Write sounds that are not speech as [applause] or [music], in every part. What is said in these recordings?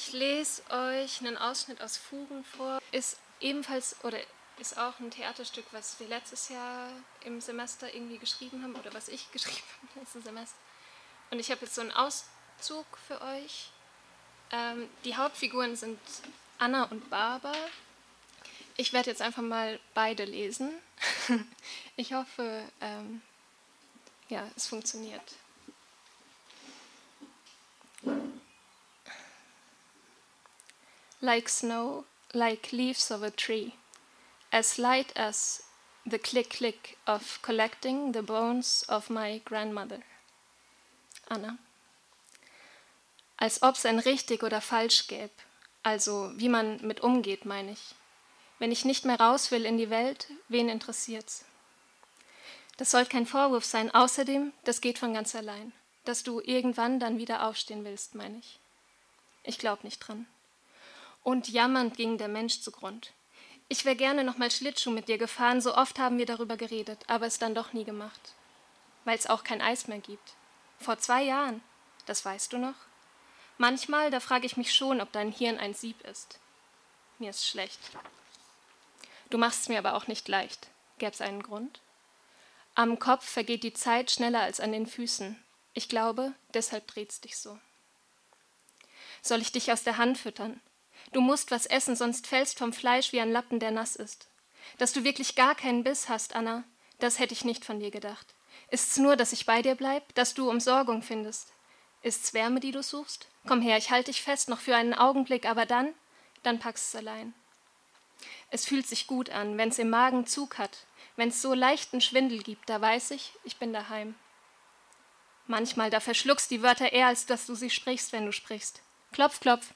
Ich lese euch einen Ausschnitt aus Fugen vor. Ist ebenfalls oder ist auch ein Theaterstück, was wir letztes Jahr im Semester irgendwie geschrieben haben oder was ich [laughs] geschrieben habe im letzten Semester. Und ich habe jetzt so einen Auszug für euch. Ähm, die Hauptfiguren sind Anna und Barbara. Ich werde jetzt einfach mal beide lesen. [laughs] ich hoffe, ähm, ja, es funktioniert. Like snow, like leaves of a tree, as light as the click click of collecting the bones of my grandmother. Anna. Als ob es ein richtig oder falsch gäbe, also wie man mit umgeht, meine ich. Wenn ich nicht mehr raus will in die Welt, wen interessiert's? Das soll kein Vorwurf sein. Außerdem, das geht von ganz allein. Dass du irgendwann dann wieder aufstehen willst, meine ich. Ich glaube nicht dran. Und jammernd ging der Mensch zugrund. Ich wäre gerne noch mal Schlittschuh mit dir gefahren, so oft haben wir darüber geredet, aber es dann doch nie gemacht. Weil es auch kein Eis mehr gibt. Vor zwei Jahren, das weißt du noch? Manchmal, da frage ich mich schon, ob dein Hirn ein Sieb ist. Mir ist schlecht. Du machst es mir aber auch nicht leicht. Gäb's einen Grund? Am Kopf vergeht die Zeit schneller als an den Füßen. Ich glaube, deshalb dreht's dich so. Soll ich dich aus der Hand füttern? Du musst was essen, sonst fällst vom Fleisch wie ein Lappen, der nass ist. Dass du wirklich gar keinen Biss hast, Anna, das hätte ich nicht von dir gedacht. Ist's nur, dass ich bei dir bleib, dass du Umsorgung findest? Ist's Wärme, die du suchst? Komm her, ich halte dich fest, noch für einen Augenblick, aber dann, dann packst's allein. Es fühlt sich gut an, wenn's im Magen Zug hat, wenn's so leichten Schwindel gibt, da weiß ich, ich bin daheim. Manchmal, da verschluckst die Wörter eher, als dass du sie sprichst, wenn du sprichst. Klopf, klopf.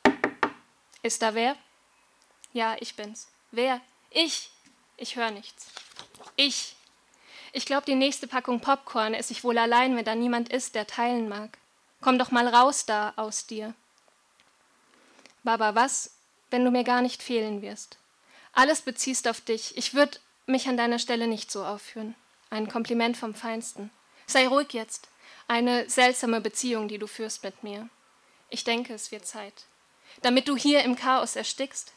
Ist da wer? Ja, ich bin's. Wer? Ich. Ich höre nichts. Ich. Ich glaube, die nächste Packung Popcorn esse ich wohl allein, wenn da niemand ist, der teilen mag. Komm doch mal raus da aus dir. Baba, was, wenn du mir gar nicht fehlen wirst? Alles beziehst auf dich. Ich würde mich an deiner Stelle nicht so aufführen. Ein Kompliment vom Feinsten. Sei ruhig jetzt. Eine seltsame Beziehung, die du führst mit mir. Ich denke, es wird Zeit. Damit du hier im Chaos erstickst,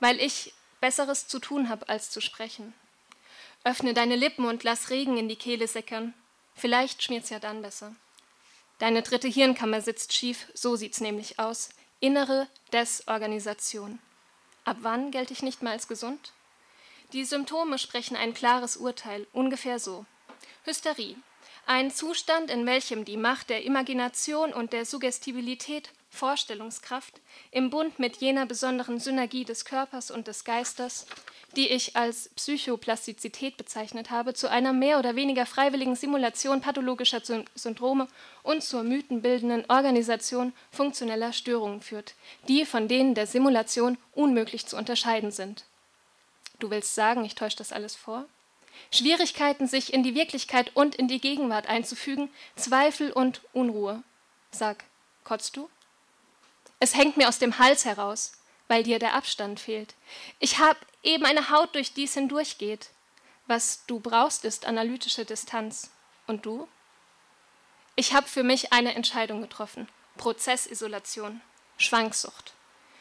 weil ich Besseres zu tun habe, als zu sprechen. Öffne deine Lippen und lass Regen in die Kehle sickern. Vielleicht schmiert's ja dann besser. Deine dritte Hirnkammer sitzt schief, so sieht's nämlich aus. Innere Desorganisation. Ab wann gelte ich nicht mehr als gesund? Die Symptome sprechen ein klares Urteil, ungefähr so. Hysterie. Ein Zustand, in welchem die Macht der Imagination und der Suggestibilität Vorstellungskraft im Bund mit jener besonderen Synergie des Körpers und des Geistes, die ich als Psychoplastizität bezeichnet habe, zu einer mehr oder weniger freiwilligen Simulation pathologischer Syndrome und zur mythenbildenden Organisation funktioneller Störungen führt, die von denen der Simulation unmöglich zu unterscheiden sind. Du willst sagen, ich täusche das alles vor? Schwierigkeiten, sich in die Wirklichkeit und in die Gegenwart einzufügen, Zweifel und Unruhe. Sag, kotzt du? Es hängt mir aus dem Hals heraus, weil dir der Abstand fehlt. Ich habe eben eine Haut, durch die es hindurchgeht. Was du brauchst, ist analytische Distanz. Und du? Ich habe für mich eine Entscheidung getroffen. Prozessisolation, Schwanksucht.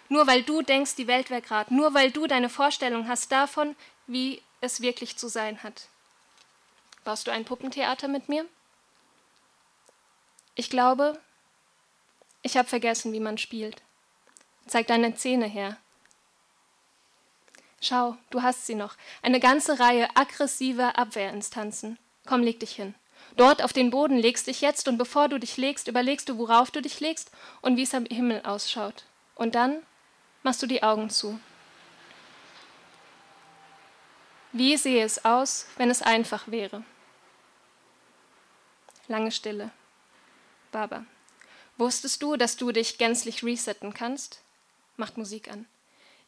Nur weil du denkst, die Welt wäre gerade, nur weil du deine Vorstellung hast davon, wie es wirklich zu sein hat. Baust du ein Puppentheater mit mir? Ich glaube, ich habe vergessen, wie man spielt. Zeig deine Zähne her. Schau, du hast sie noch. Eine ganze Reihe aggressiver Abwehrinstanzen. Komm, leg dich hin. Dort auf den Boden legst dich jetzt und bevor du dich legst, überlegst du, worauf du dich legst und wie es am Himmel ausschaut. Und dann machst du die Augen zu. Wie sehe es aus, wenn es einfach wäre? Lange Stille. Baba. Wusstest du, dass du dich gänzlich resetten kannst? Macht Musik an.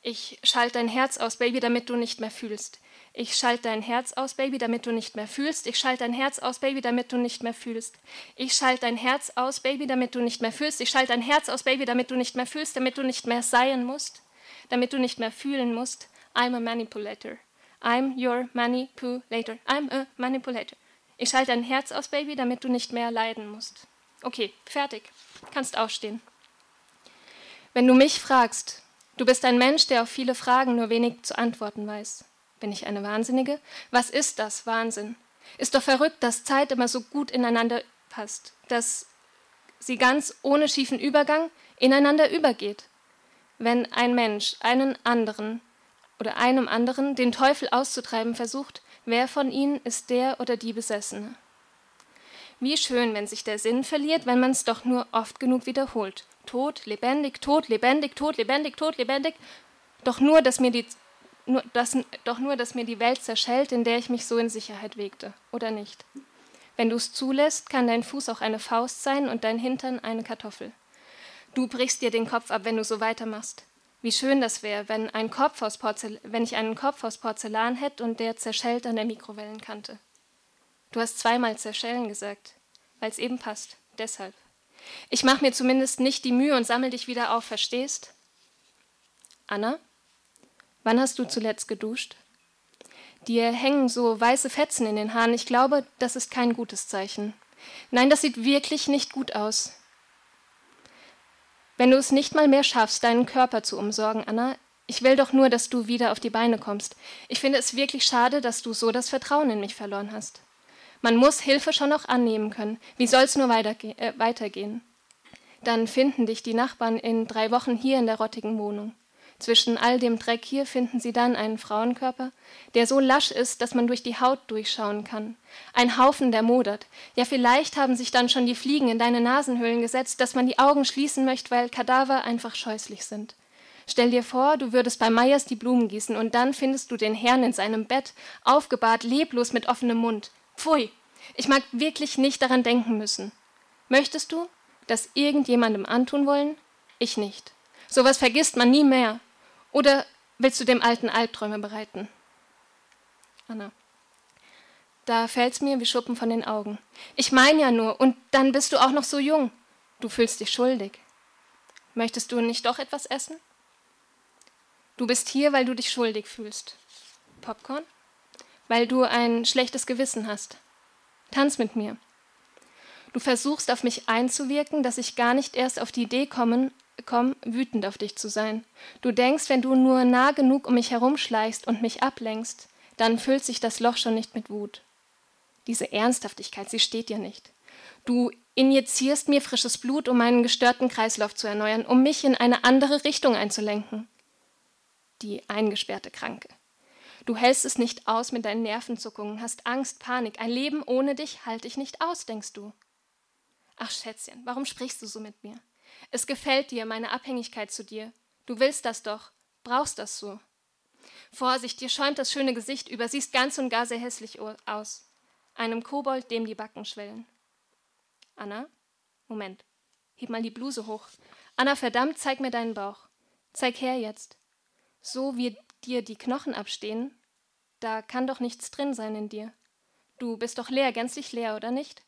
Ich schalte dein Herz aus, Baby, damit du nicht mehr fühlst. Ich schalte dein Herz aus, Baby, damit du nicht mehr fühlst. Ich schalte dein Herz aus, Baby, damit du nicht mehr fühlst. Ich schalte dein Herz aus, Baby, damit du nicht mehr fühlst. Ich schalte dein Herz aus, Baby, damit du nicht mehr fühlst, damit du nicht mehr sein musst, damit du nicht mehr fühlen musst. I'm a manipulator. I'm your manipulator. I'm a manipulator. Ich schalte dein Herz aus, Baby, damit du nicht mehr leiden musst. Okay, fertig. Kannst aufstehen. Wenn du mich fragst, du bist ein Mensch, der auf viele Fragen nur wenig zu antworten weiß. Bin ich eine Wahnsinnige? Was ist das, Wahnsinn? Ist doch verrückt, dass Zeit immer so gut ineinander passt, dass sie ganz ohne schiefen Übergang ineinander übergeht. Wenn ein Mensch einen anderen oder einem anderen den Teufel auszutreiben versucht, wer von ihnen ist der oder die Besessene? Wie schön, wenn sich der Sinn verliert, wenn man es doch nur oft genug wiederholt. Tod, lebendig, tot, lebendig, tot, lebendig, tot, lebendig. Doch nur, dass mir die, nur, dass, doch nur, dass mir die Welt zerschellt, in der ich mich so in Sicherheit wegte. Oder nicht? Wenn du es zulässt, kann dein Fuß auch eine Faust sein und dein Hintern eine Kartoffel. Du brichst dir den Kopf ab, wenn du so weitermachst. Wie schön das wäre, wenn, wenn ich einen Kopf aus Porzellan hätte und der zerschellt an der Mikrowellenkante. Du hast zweimal zerschellen gesagt, weil es eben passt. Deshalb. Ich mache mir zumindest nicht die Mühe und sammel dich wieder auf, verstehst? Anna, wann hast du zuletzt geduscht? Dir hängen so weiße Fetzen in den Haaren. Ich glaube, das ist kein gutes Zeichen. Nein, das sieht wirklich nicht gut aus. Wenn du es nicht mal mehr schaffst, deinen Körper zu umsorgen, Anna, ich will doch nur, dass du wieder auf die Beine kommst. Ich finde es wirklich schade, dass du so das Vertrauen in mich verloren hast. Man muss Hilfe schon noch annehmen können. Wie soll es nur weiterge äh, weitergehen? Dann finden dich die Nachbarn in drei Wochen hier in der rottigen Wohnung. Zwischen all dem Dreck hier finden sie dann einen Frauenkörper, der so lasch ist, dass man durch die Haut durchschauen kann. Ein Haufen, der modert. Ja, vielleicht haben sich dann schon die Fliegen in deine Nasenhöhlen gesetzt, dass man die Augen schließen möchte, weil Kadaver einfach scheußlich sind. Stell dir vor, du würdest bei Meyers die Blumen gießen und dann findest du den Herrn in seinem Bett, aufgebahrt, leblos mit offenem Mund. Pfui, ich mag wirklich nicht daran denken müssen. Möchtest du das irgendjemandem antun wollen? Ich nicht. Sowas vergisst man nie mehr. Oder willst du dem alten Albträume bereiten? Anna. Da fällt's mir wie Schuppen von den Augen. Ich meine ja nur, und dann bist du auch noch so jung. Du fühlst dich schuldig. Möchtest du nicht doch etwas essen? Du bist hier, weil du dich schuldig fühlst. Popcorn? Weil du ein schlechtes Gewissen hast. Tanz mit mir. Du versuchst auf mich einzuwirken, dass ich gar nicht erst auf die Idee kommen, komm, wütend auf dich zu sein. Du denkst, wenn du nur nah genug um mich herumschleichst und mich ablenkst, dann füllt sich das Loch schon nicht mit Wut. Diese Ernsthaftigkeit, sie steht dir nicht. Du injizierst mir frisches Blut, um meinen gestörten Kreislauf zu erneuern, um mich in eine andere Richtung einzulenken. Die eingesperrte Kranke. Du hältst es nicht aus mit deinen Nervenzuckungen, hast Angst, Panik. Ein Leben ohne dich halte ich nicht aus, denkst du. Ach, Schätzchen, warum sprichst du so mit mir? Es gefällt dir, meine Abhängigkeit zu dir. Du willst das doch, brauchst das so. Vorsicht, dir schäumt das schöne Gesicht über, siehst ganz und gar sehr hässlich aus. Einem Kobold, dem die Backen schwellen. Anna? Moment. Heb mal die Bluse hoch. Anna, verdammt, zeig mir deinen Bauch. Zeig her jetzt. So wie dir die Knochen abstehen, da kann doch nichts drin sein in dir. Du bist doch leer, gänzlich leer, oder nicht?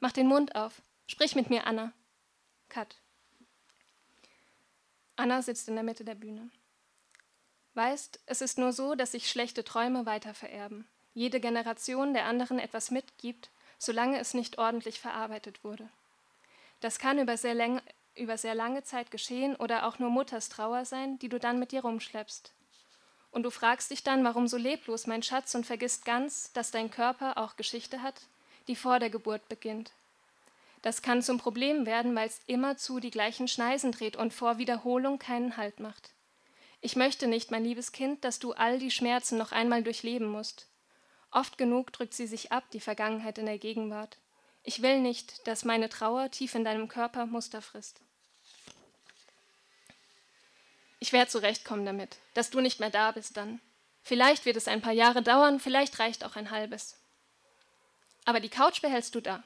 Mach den Mund auf. Sprich mit mir, Anna. Cut. Anna sitzt in der Mitte der Bühne. Weißt, es ist nur so, dass sich schlechte Träume weiter vererben. Jede Generation der anderen etwas mitgibt, solange es nicht ordentlich verarbeitet wurde. Das kann über sehr, über sehr lange Zeit geschehen oder auch nur Mutters Trauer sein, die du dann mit dir rumschleppst. Und du fragst dich dann, warum so leblos, mein Schatz, und vergisst ganz, dass dein Körper auch Geschichte hat, die vor der Geburt beginnt. Das kann zum Problem werden, weil es immerzu die gleichen Schneisen dreht und vor Wiederholung keinen Halt macht. Ich möchte nicht, mein liebes Kind, dass du all die Schmerzen noch einmal durchleben musst. Oft genug drückt sie sich ab, die Vergangenheit in der Gegenwart. Ich will nicht, dass meine Trauer tief in deinem Körper Muster frisst. Ich werde zurechtkommen damit, dass du nicht mehr da bist dann. Vielleicht wird es ein paar Jahre dauern, vielleicht reicht auch ein halbes. Aber die Couch behältst du da.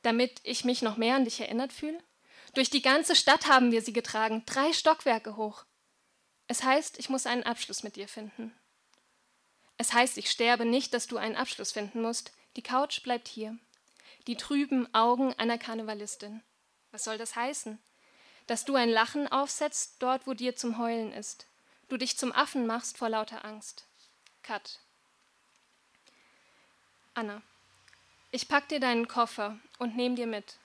Damit ich mich noch mehr an dich erinnert fühle? Durch die ganze Stadt haben wir sie getragen, drei Stockwerke hoch. Es heißt, ich muss einen Abschluss mit dir finden. Es heißt, ich sterbe nicht, dass du einen Abschluss finden musst. Die Couch bleibt hier. Die trüben Augen einer Karnevalistin. Was soll das heißen? Dass du ein Lachen aufsetzt dort, wo dir zum Heulen ist, du dich zum Affen machst vor lauter Angst. Cut. Anna, ich pack dir deinen Koffer und nehm dir mit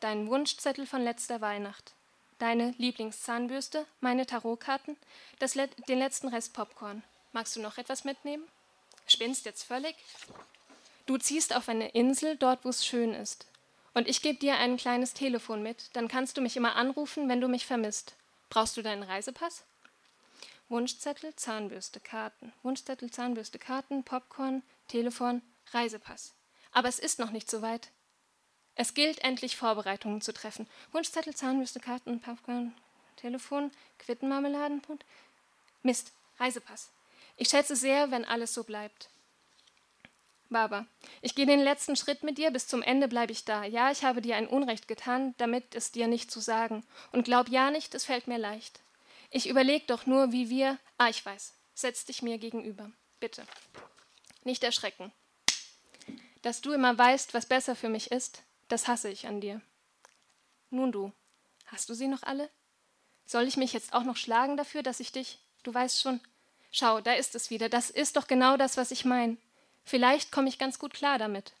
deinen Wunschzettel von letzter Weihnacht, deine Lieblingszahnbürste, meine Tarotkarten, das, den letzten Rest Popcorn. Magst du noch etwas mitnehmen? Spinnst jetzt völlig? Du ziehst auf eine Insel, dort wo es schön ist. Und ich gebe dir ein kleines Telefon mit, dann kannst du mich immer anrufen, wenn du mich vermisst. Brauchst du deinen Reisepass? Wunschzettel, Zahnbürste, Karten. Wunschzettel, Zahnbürste, Karten, Popcorn, Telefon, Reisepass. Aber es ist noch nicht so weit. Es gilt endlich Vorbereitungen zu treffen. Wunschzettel, Zahnbürste, Karten, Popcorn, Telefon, Quittenmarmeladenpunkt. Mist, Reisepass. Ich schätze sehr, wenn alles so bleibt. Baba, ich gehe den letzten Schritt mit dir, bis zum Ende bleibe ich da. Ja, ich habe dir ein Unrecht getan, damit es dir nicht zu sagen. Und glaub ja nicht, es fällt mir leicht. Ich überleg doch nur, wie wir. Ah, ich weiß. Setz dich mir gegenüber. Bitte. Nicht erschrecken. Dass du immer weißt, was besser für mich ist, das hasse ich an dir. Nun du, hast du sie noch alle? Soll ich mich jetzt auch noch schlagen dafür, dass ich dich. Du weißt schon. Schau, da ist es wieder. Das ist doch genau das, was ich meine. Vielleicht komme ich ganz gut klar damit.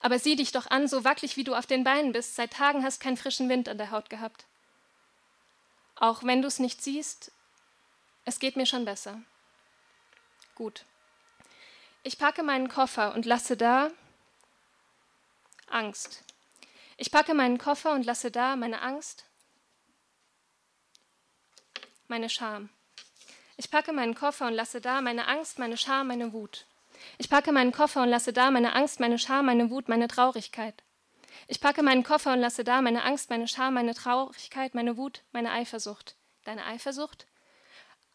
Aber sieh dich doch an, so wackelig wie du auf den Beinen bist. Seit Tagen hast keinen frischen Wind an der Haut gehabt. Auch wenn du es nicht siehst, es geht mir schon besser. Gut. Ich packe meinen Koffer und lasse da Angst. Ich packe meinen Koffer und lasse da meine Angst, meine Scham. Ich packe meinen Koffer und lasse da meine Angst, meine Scham, meine Wut. Ich packe meinen Koffer und lasse da meine Angst, meine Scham, meine Wut, meine Traurigkeit. Ich packe meinen Koffer und lasse da meine Angst, meine Scham, meine Traurigkeit, meine Wut, meine Eifersucht. Deine Eifersucht?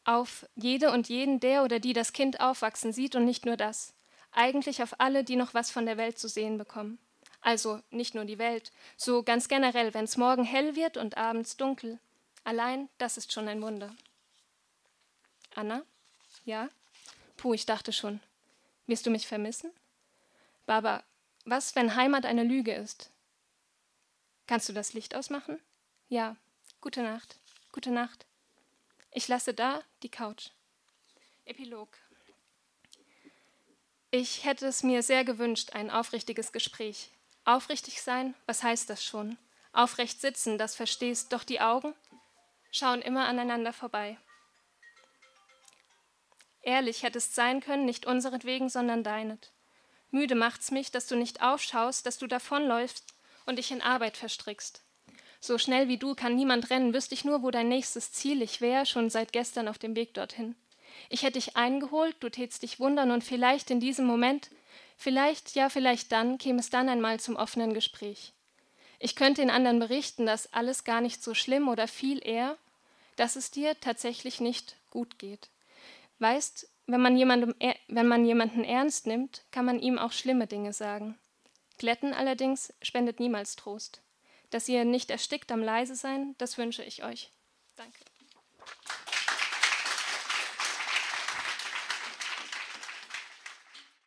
Auf jede und jeden, der oder die das Kind aufwachsen sieht und nicht nur das. Eigentlich auf alle, die noch was von der Welt zu sehen bekommen. Also nicht nur die Welt, so ganz generell, wenn es morgen hell wird und abends dunkel. Allein das ist schon ein Wunder. Anna? Ja? Puh, ich dachte schon. Wirst du mich vermissen? Baba, was, wenn Heimat eine Lüge ist? Kannst du das Licht ausmachen? Ja. Gute Nacht. Gute Nacht. Ich lasse da die Couch. Epilog. Ich hätte es mir sehr gewünscht, ein aufrichtiges Gespräch. Aufrichtig sein, was heißt das schon? Aufrecht sitzen, das verstehst, doch die Augen schauen immer aneinander vorbei. Ehrlich hättest sein können, nicht unseretwegen, sondern deinet. Müde macht's mich, dass du nicht aufschaust, dass du davonläufst und dich in Arbeit verstrickst. So schnell wie du kann niemand rennen, wüsste ich nur, wo dein nächstes Ziel ich wär, schon seit gestern auf dem Weg dorthin. Ich hätte dich eingeholt, du tätst dich wundern und vielleicht in diesem Moment, vielleicht, ja, vielleicht dann, käme es dann einmal zum offenen Gespräch. Ich könnte den anderen berichten, dass alles gar nicht so schlimm oder viel eher, dass es dir tatsächlich nicht gut geht. Weißt, wenn man, jemandem, wenn man jemanden ernst nimmt, kann man ihm auch schlimme Dinge sagen. Glätten allerdings spendet niemals Trost. Dass ihr nicht erstickt am Leise sein, das wünsche ich euch. Danke.